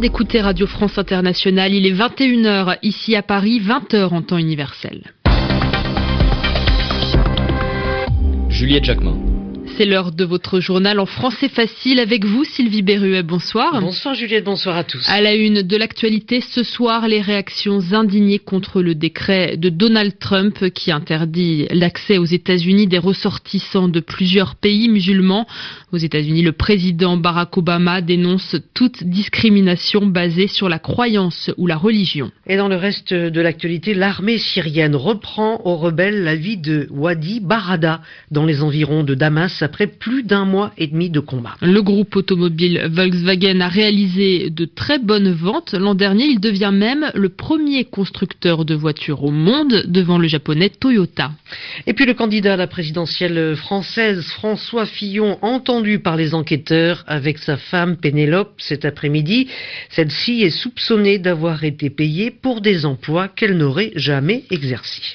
d'écouter Radio France Internationale. Il est 21h ici à Paris, 20h en temps universel. Juliette Jacquemin. C'est l'heure de votre journal en français facile avec vous, Sylvie Berruet. Bonsoir. Bonsoir Juliette, bonsoir à tous. À la une de l'actualité ce soir, les réactions indignées contre le décret de Donald Trump qui interdit l'accès aux États-Unis des ressortissants de plusieurs pays musulmans. Aux États-Unis, le président Barack Obama dénonce toute discrimination basée sur la croyance ou la religion. Et dans le reste de l'actualité, l'armée syrienne reprend aux rebelles la vie de Wadi Barada dans les environs de Damas après plus d'un mois et demi de combat. Le groupe automobile Volkswagen a réalisé de très bonnes ventes. L'an dernier, il devient même le premier constructeur de voitures au monde devant le japonais Toyota. Et puis le candidat à la présidentielle française, François Fillon, entendu par les enquêteurs avec sa femme Pénélope cet après-midi. Celle-ci est soupçonnée d'avoir été payée pour des emplois qu'elle n'aurait jamais exercés.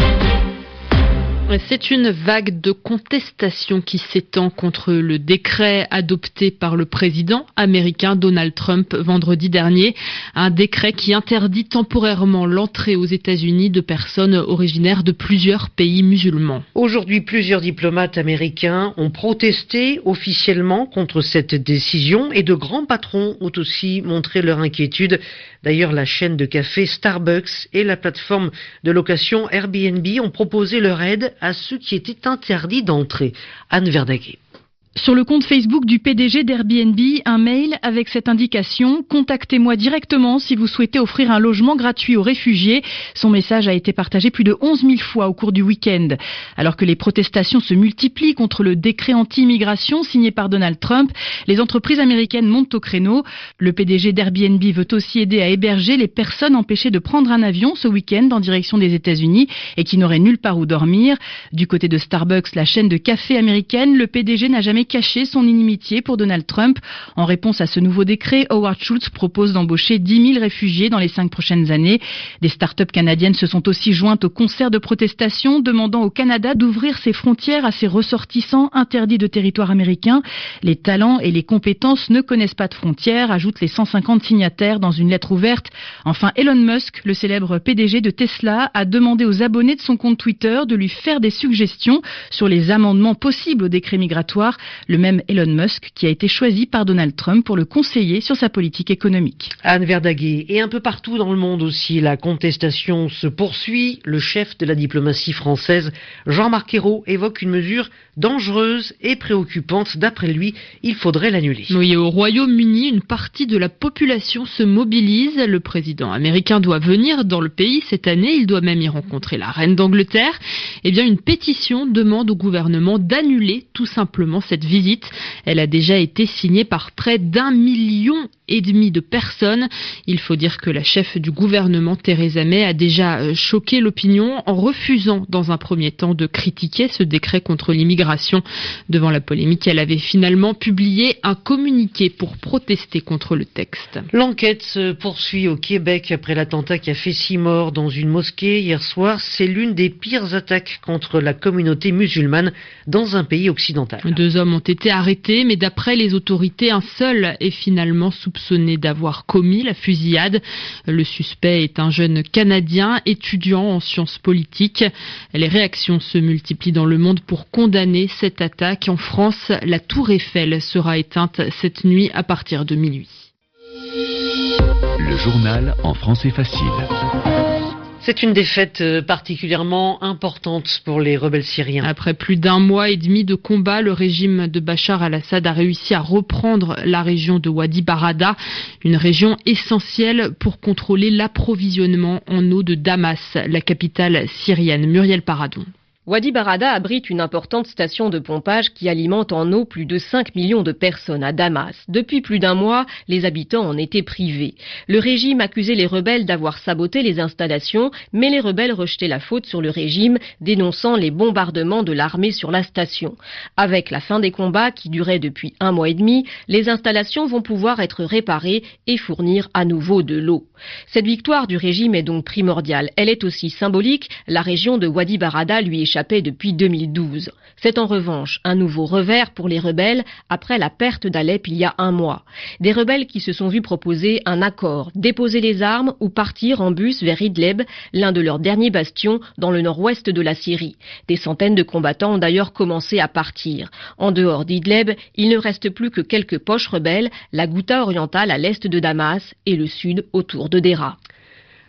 C'est une vague de contestation qui s'étend contre le décret adopté par le président américain Donald Trump vendredi dernier, un décret qui interdit temporairement l'entrée aux États-Unis de personnes originaires de plusieurs pays musulmans. Aujourd'hui, plusieurs diplomates américains ont protesté officiellement contre cette décision et de grands patrons ont aussi montré leur inquiétude. D'ailleurs, la chaîne de café Starbucks et la plateforme de location Airbnb ont proposé leur aide à ceux qui étaient interdits d'entrer. Anne Verdaguet. Sur le compte Facebook du PDG d'Airbnb, un mail avec cette indication Contactez-moi directement si vous souhaitez offrir un logement gratuit aux réfugiés. Son message a été partagé plus de 11 000 fois au cours du week-end. Alors que les protestations se multiplient contre le décret anti-immigration signé par Donald Trump, les entreprises américaines montent au créneau. Le PDG d'Airbnb veut aussi aider à héberger les personnes empêchées de prendre un avion ce week-end en direction des États-Unis et qui n'auraient nulle part où dormir. Du côté de Starbucks, la chaîne de café américaine, le PDG n'a jamais caché son inimitié pour Donald Trump. En réponse à ce nouveau décret, Howard Schultz propose d'embaucher 10 000 réfugiés dans les cinq prochaines années. Des start-up canadiennes se sont aussi jointes au concert de protestation demandant au Canada d'ouvrir ses frontières à ses ressortissants interdits de territoire américain. Les talents et les compétences ne connaissent pas de frontières, ajoutent les 150 signataires dans une lettre ouverte. Enfin, Elon Musk, le célèbre PDG de Tesla, a demandé aux abonnés de son compte Twitter de lui faire des suggestions sur les amendements possibles au décret migratoire le même Elon Musk qui a été choisi par Donald Trump pour le conseiller sur sa politique économique. Anne Verdaguet. Et un peu partout dans le monde aussi, la contestation se poursuit. Le chef de la diplomatie française, Jean-Marc Ayrault, évoque une mesure dangereuse et préoccupante. D'après lui, il faudrait l'annuler. Oui, au Royaume-Uni, une partie de la population se mobilise. Le président américain doit venir dans le pays cette année. Il doit même y rencontrer la reine d'Angleterre. Eh bien, une pétition demande au gouvernement d'annuler tout simplement cette visite. Elle a déjà été signée par près d'un million et demi de personnes. Il faut dire que la chef du gouvernement, Theresa May, a déjà euh, choqué l'opinion en refusant dans un premier temps de critiquer ce décret contre l'immigration. Devant la polémique, elle avait finalement publié un communiqué pour protester contre le texte. L'enquête se poursuit au Québec après l'attentat qui a fait six morts dans une mosquée hier soir. C'est l'une des pires attaques contre la communauté musulmane dans un pays occidental. Deux hommes ont été arrêtés, mais d'après les autorités, un seul est finalement soupçonné d'avoir commis la fusillade. Le suspect est un jeune Canadien étudiant en sciences politiques. Les réactions se multiplient dans le monde pour condamner cette attaque. En France, la tour Eiffel sera éteinte cette nuit à partir de minuit. Le journal en français facile. C'est une défaite euh, particulièrement importante pour les rebelles syriens. Après plus d'un mois et demi de combat, le régime de Bachar al-Assad a réussi à reprendre la région de Wadi Barada, une région essentielle pour contrôler l'approvisionnement en eau de Damas, la capitale syrienne. Muriel Paradon. Wadi Barada abrite une importante station de pompage qui alimente en eau plus de 5 millions de personnes à Damas. Depuis plus d'un mois, les habitants en étaient privés. Le régime accusait les rebelles d'avoir saboté les installations, mais les rebelles rejetaient la faute sur le régime, dénonçant les bombardements de l'armée sur la station. Avec la fin des combats, qui duraient depuis un mois et demi, les installations vont pouvoir être réparées et fournir à nouveau de l'eau. Cette victoire du régime est donc primordiale. Elle est aussi symbolique. La région de Wadi Barada lui est depuis 2012. C'est en revanche un nouveau revers pour les rebelles après la perte d'Alep il y a un mois. Des rebelles qui se sont vus proposer un accord, déposer les armes ou partir en bus vers Idlib, l'un de leurs derniers bastions dans le nord-ouest de la Syrie. Des centaines de combattants ont d'ailleurs commencé à partir. En dehors d'Idlib, il ne reste plus que quelques poches rebelles, la Ghouta orientale à l'est de Damas et le sud autour de Dera.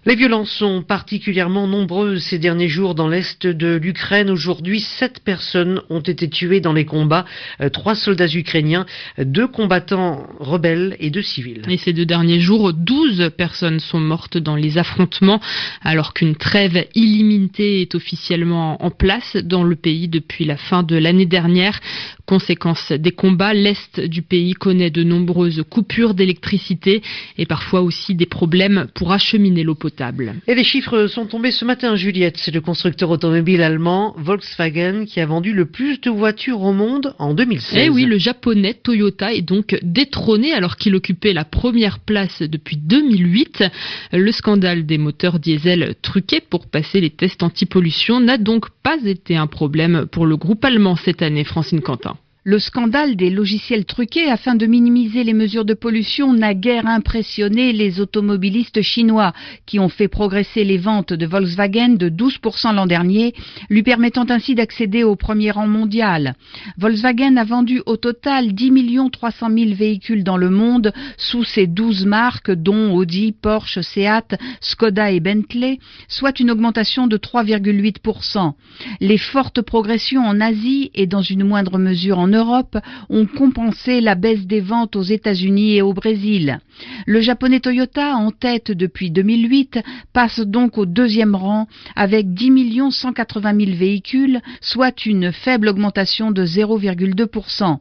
Les violences sont particulièrement nombreuses ces derniers jours dans l'est de l'Ukraine. Aujourd'hui, sept personnes ont été tuées dans les combats. Euh, trois soldats ukrainiens, deux combattants rebelles et deux civils. Et ces deux derniers jours, douze personnes sont mortes dans les affrontements, alors qu'une trêve illimitée est officiellement en place dans le pays depuis la fin de l'année dernière. Conséquence des combats, l'est du pays connaît de nombreuses coupures d'électricité et parfois aussi des problèmes pour acheminer l'eau potable. Et les chiffres sont tombés ce matin, Juliette. C'est le constructeur automobile allemand Volkswagen qui a vendu le plus de voitures au monde en 2016. Eh oui, le japonais Toyota est donc détrôné alors qu'il occupait la première place depuis 2008. Le scandale des moteurs diesel truqués pour passer les tests anti-pollution n'a donc pas été un problème pour le groupe allemand cette année, Francine Quentin. Le scandale des logiciels truqués afin de minimiser les mesures de pollution n'a guère impressionné les automobilistes chinois qui ont fait progresser les ventes de Volkswagen de 12% l'an dernier, lui permettant ainsi d'accéder au premier rang mondial. Volkswagen a vendu au total 10 300 000 véhicules dans le monde sous ses 12 marques dont Audi, Porsche, Seat, Skoda et Bentley, soit une augmentation de 3,8%. Les fortes progressions en Asie et dans une moindre mesure en Europe ont compensé la baisse des ventes aux États-Unis et au Brésil. Le japonais Toyota, en tête depuis 2008, passe donc au deuxième rang avec 10 180 000 véhicules, soit une faible augmentation de 0,2%.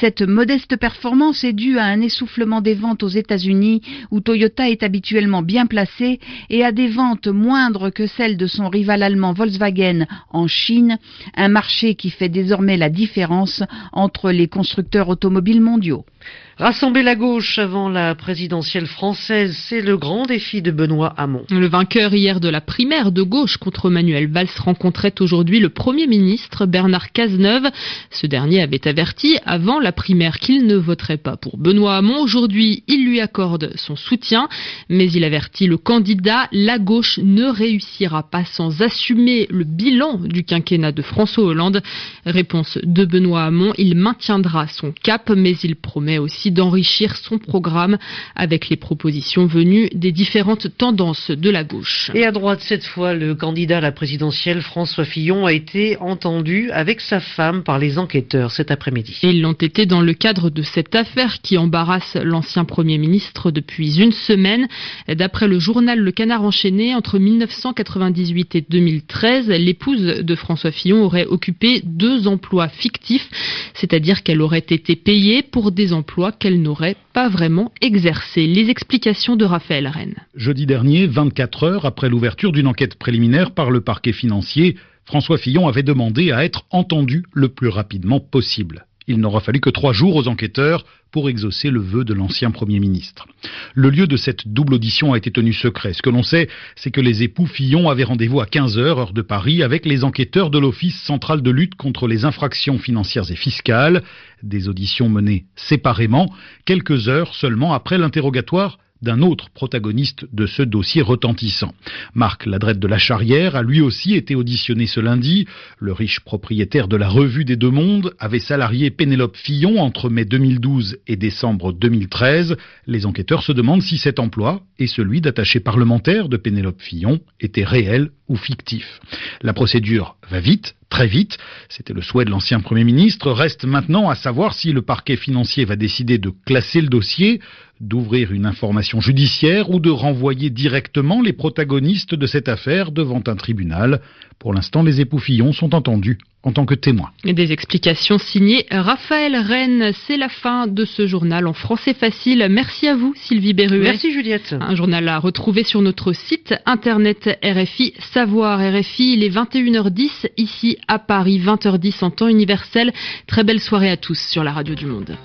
Cette modeste performance est due à un essoufflement des ventes aux États-Unis où Toyota est habituellement bien placé et à des ventes moindres que celles de son rival allemand Volkswagen en Chine, un marché qui fait désormais la différence entre les constructeurs automobiles mondiaux. Rassembler la gauche avant la présidentielle française, c'est le grand défi de Benoît Hamon. Le vainqueur hier de la primaire de gauche contre Manuel Valls rencontrait aujourd'hui le Premier ministre Bernard Cazeneuve. Ce dernier avait averti avant la primaire qu'il ne voterait pas pour Benoît Hamon. Aujourd'hui, il lui accorde son soutien, mais il avertit le candidat, la gauche ne réussira pas sans assumer le bilan du quinquennat de François Hollande. Réponse de Benoît Hamon, il maintiendra son cap, mais il promet aussi d'enrichir son programme avec les propositions venues des différentes tendances de la gauche. Et à droite, cette fois, le candidat à la présidentielle, François Fillon, a été entendu avec sa femme par les enquêteurs cet après-midi. Ils l'ont été dans le cadre de cette affaire qui embarrasse l'ancien Premier ministre depuis une semaine. D'après le journal Le Canard enchaîné, entre 1998 et 2013, l'épouse de François Fillon aurait occupé deux emplois fictifs, c'est-à-dire qu'elle aurait été payée pour des emplois qu'elle n'aurait pas vraiment exercé. Les explications de Raphaël Rennes. Jeudi dernier, 24 heures après l'ouverture d'une enquête préliminaire par le parquet financier, François Fillon avait demandé à être entendu le plus rapidement possible. Il n'aura fallu que trois jours aux enquêteurs pour exaucer le vœu de l'ancien Premier ministre. Le lieu de cette double audition a été tenu secret. Ce que l'on sait, c'est que les époux Fillon avaient rendez-vous à 15h, heure de Paris, avec les enquêteurs de l'Office central de lutte contre les infractions financières et fiscales. Des auditions menées séparément, quelques heures seulement après l'interrogatoire d'un autre protagoniste de ce dossier retentissant. Marc Ladrette de la Charrière a lui aussi été auditionné ce lundi. Le riche propriétaire de la Revue des Deux Mondes avait salarié Pénélope Fillon entre mai 2012 et décembre 2013. Les enquêteurs se demandent si cet emploi et celui d'attaché parlementaire de Pénélope Fillon étaient réels ou fictifs. La procédure va vite, très vite. C'était le souhait de l'ancien Premier ministre. Reste maintenant à savoir si le parquet financier va décider de classer le dossier, d'ouvrir une information judiciaire ou de renvoyer directement les protagonistes de cette affaire devant un tribunal. Pour l'instant, les époux Fillon sont entendus en tant que témoins. Et des explications signées Raphaël Rennes. C'est la fin de ce journal en français facile. Merci à vous, Sylvie Berruet. Merci, Juliette. Un journal à retrouver sur notre site internet RFI Savoir. RFI, il est 21h10 ici à Paris, 20h10 en temps universel. Très belle soirée à tous sur la radio du monde.